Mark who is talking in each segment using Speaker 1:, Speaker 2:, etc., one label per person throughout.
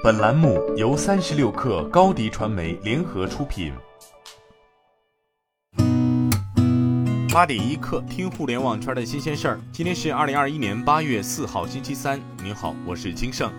Speaker 1: 本栏目由三十六氪高低传媒联合出品。八点一刻，听互联网圈的新鲜事儿。今天是二零二一年八月四号，星期三。您好，我是金盛。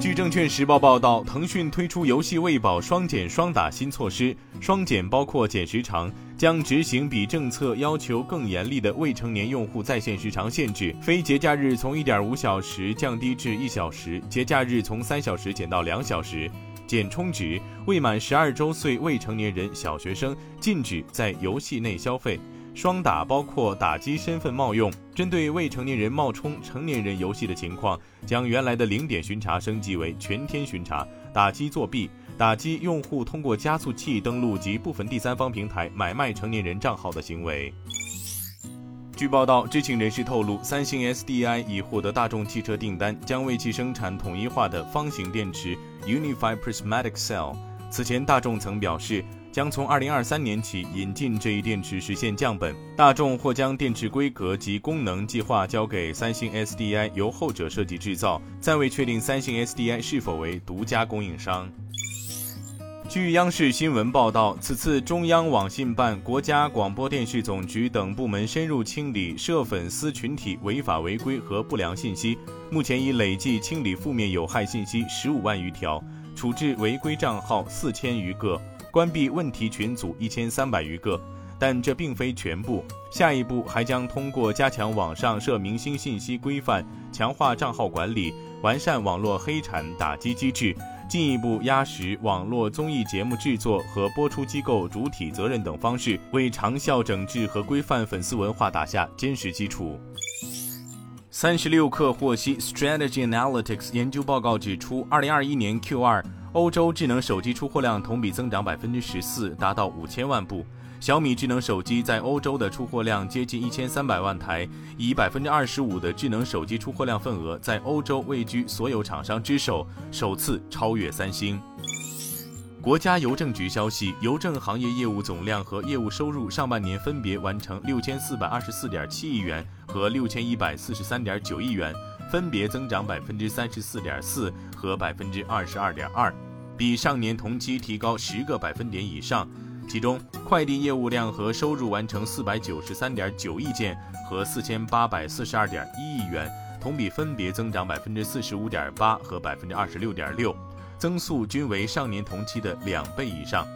Speaker 1: 据证券时报报道，腾讯推出游戏喂饱双减双打新措施，双减包括减时长，将执行比政策要求更严厉的未成年用户在线时长限制，非节假日从一点五小时降低至一小时，节假日从三小时减到两小时。减充值，未满十二周岁未成年人、小学生禁止在游戏内消费。双打包括打击身份冒用，针对未成年人冒充成年人游戏的情况，将原来的零点巡查升级为全天巡查，打击作弊，打击用户通过加速器登录及部分第三方平台买卖成年人账号的行为。据报道，知情人士透露，三星 SDI 已获得大众汽车订单，将为其生产统一化的方形电池 Unified Prismatic Cell。此前，大众曾表示。将从二零二三年起引进这一电池，实现降本。大众或将电池规格及功能计划交给三星 SDI，由后者设计制造，暂未确定三星 SDI 是否为独家供应商。据央视新闻报道，此次中央网信办、国家广播电视总局等部门深入清理涉粉丝群体违法违规和不良信息，目前已累计清理负面有害信息十五万余条，处置违规账号四千余个。关闭问题群组一千三百余个，但这并非全部。下一步还将通过加强网上涉明星信息规范、强化账号管理、完善网络黑产打击机制，进一步压实网络综艺节目制作和播出机构主体责任等方式，为长效整治和规范粉丝文化打下坚实基础。三十六氪获悉，Strategy Analytics 研究报告指出，二零二一年 Q 二。欧洲智能手机出货量同比增长百分之十四，达到五千万部。小米智能手机在欧洲的出货量接近一千三百万台，以百分之二十五的智能手机出货量份额，在欧洲位居所有厂商之首，首次超越三星。国家邮政局消息，邮政行业业务总量和业务收入上半年分别完成六千四百二十四点七亿元和六千一百四十三点九亿元。分别增长百分之三十四点四和百分之二十二点二，比上年同期提高十个百分点以上。其中，快递业务量和收入完成四百九十三点九亿件和四千八百四十二点一亿元，同比分别增长百分之四十五点八和百分之二十六点六，增速均为上年同期的两倍以上。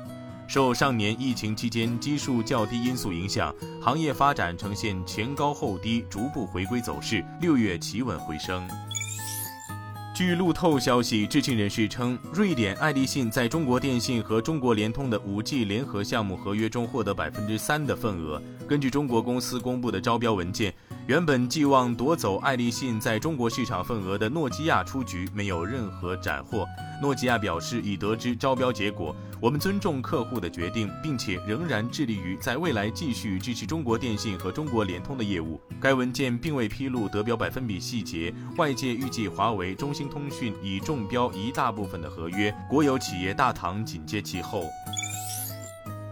Speaker 1: 受上年疫情期间基数较低因素影响，行业发展呈现前高后低、逐步回归走势，六月企稳回升。据路透消息，知情人士称，瑞典爱立信在中国电信和中国联通的 5G 联合项目合约中获得百分之三的份额。根据中国公司公布的招标文件，原本寄望夺走爱立信在中国市场份额的诺基亚出局，没有任何斩获。诺基亚表示已得知招标结果，我们尊重客户的决定，并且仍然致力于在未来继续支持中国电信和中国联通的业务。该文件并未披露得标百分比细节，外界预计华为、中兴通讯已中标一大部分的合约，国有企业大唐紧接其后。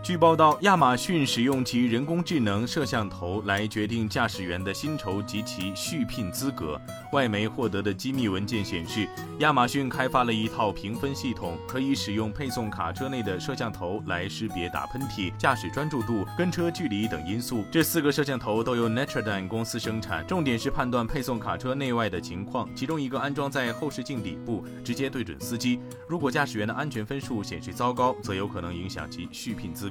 Speaker 1: 据报道，亚马逊使用其人工智能摄像头来决定驾驶员的薪酬及其续聘资格。外媒获得的机密文件显示，亚马逊开发了一套评分系统，可以使用配送卡车内的摄像头来识别打喷嚏、驾驶专注度、跟车距离等因素。这四个摄像头都由 n a t r a d a n 公司生产，重点是判断配送卡车内外的情况。其中一个安装在后视镜底部，直接对准司机。如果驾驶员的安全分数显示糟糕，则有可能影响其续聘资。